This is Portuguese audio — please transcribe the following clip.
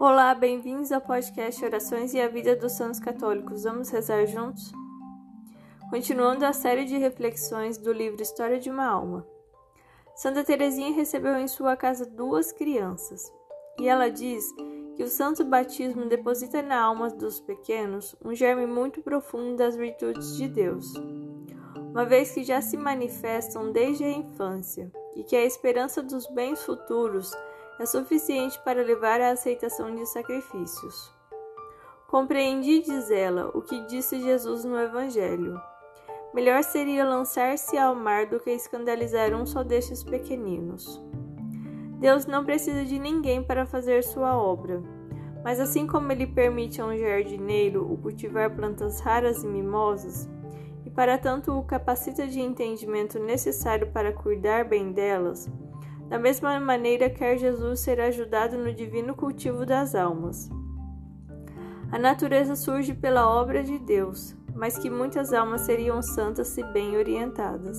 Olá, bem-vindos ao podcast Orações e a Vida dos Santos Católicos. Vamos rezar juntos? Continuando a série de reflexões do livro História de uma Alma. Santa Teresinha recebeu em sua casa duas crianças, e ela diz que o santo batismo deposita na alma dos pequenos um germe muito profundo das virtudes de Deus, uma vez que já se manifestam desde a infância, e que a esperança dos bens futuros é suficiente para levar à aceitação de sacrifícios. Compreendi, diz ela, o que disse Jesus no Evangelho. Melhor seria lançar-se ao mar do que escandalizar um só destes pequeninos. Deus não precisa de ninguém para fazer sua obra, mas assim como ele permite a um jardineiro o cultivar plantas raras e mimosas, e para tanto o capacita de entendimento necessário para cuidar bem delas, da mesma maneira, quer Jesus ser ajudado no divino cultivo das almas. A natureza surge pela obra de Deus, mas que muitas almas seriam santas se bem orientadas.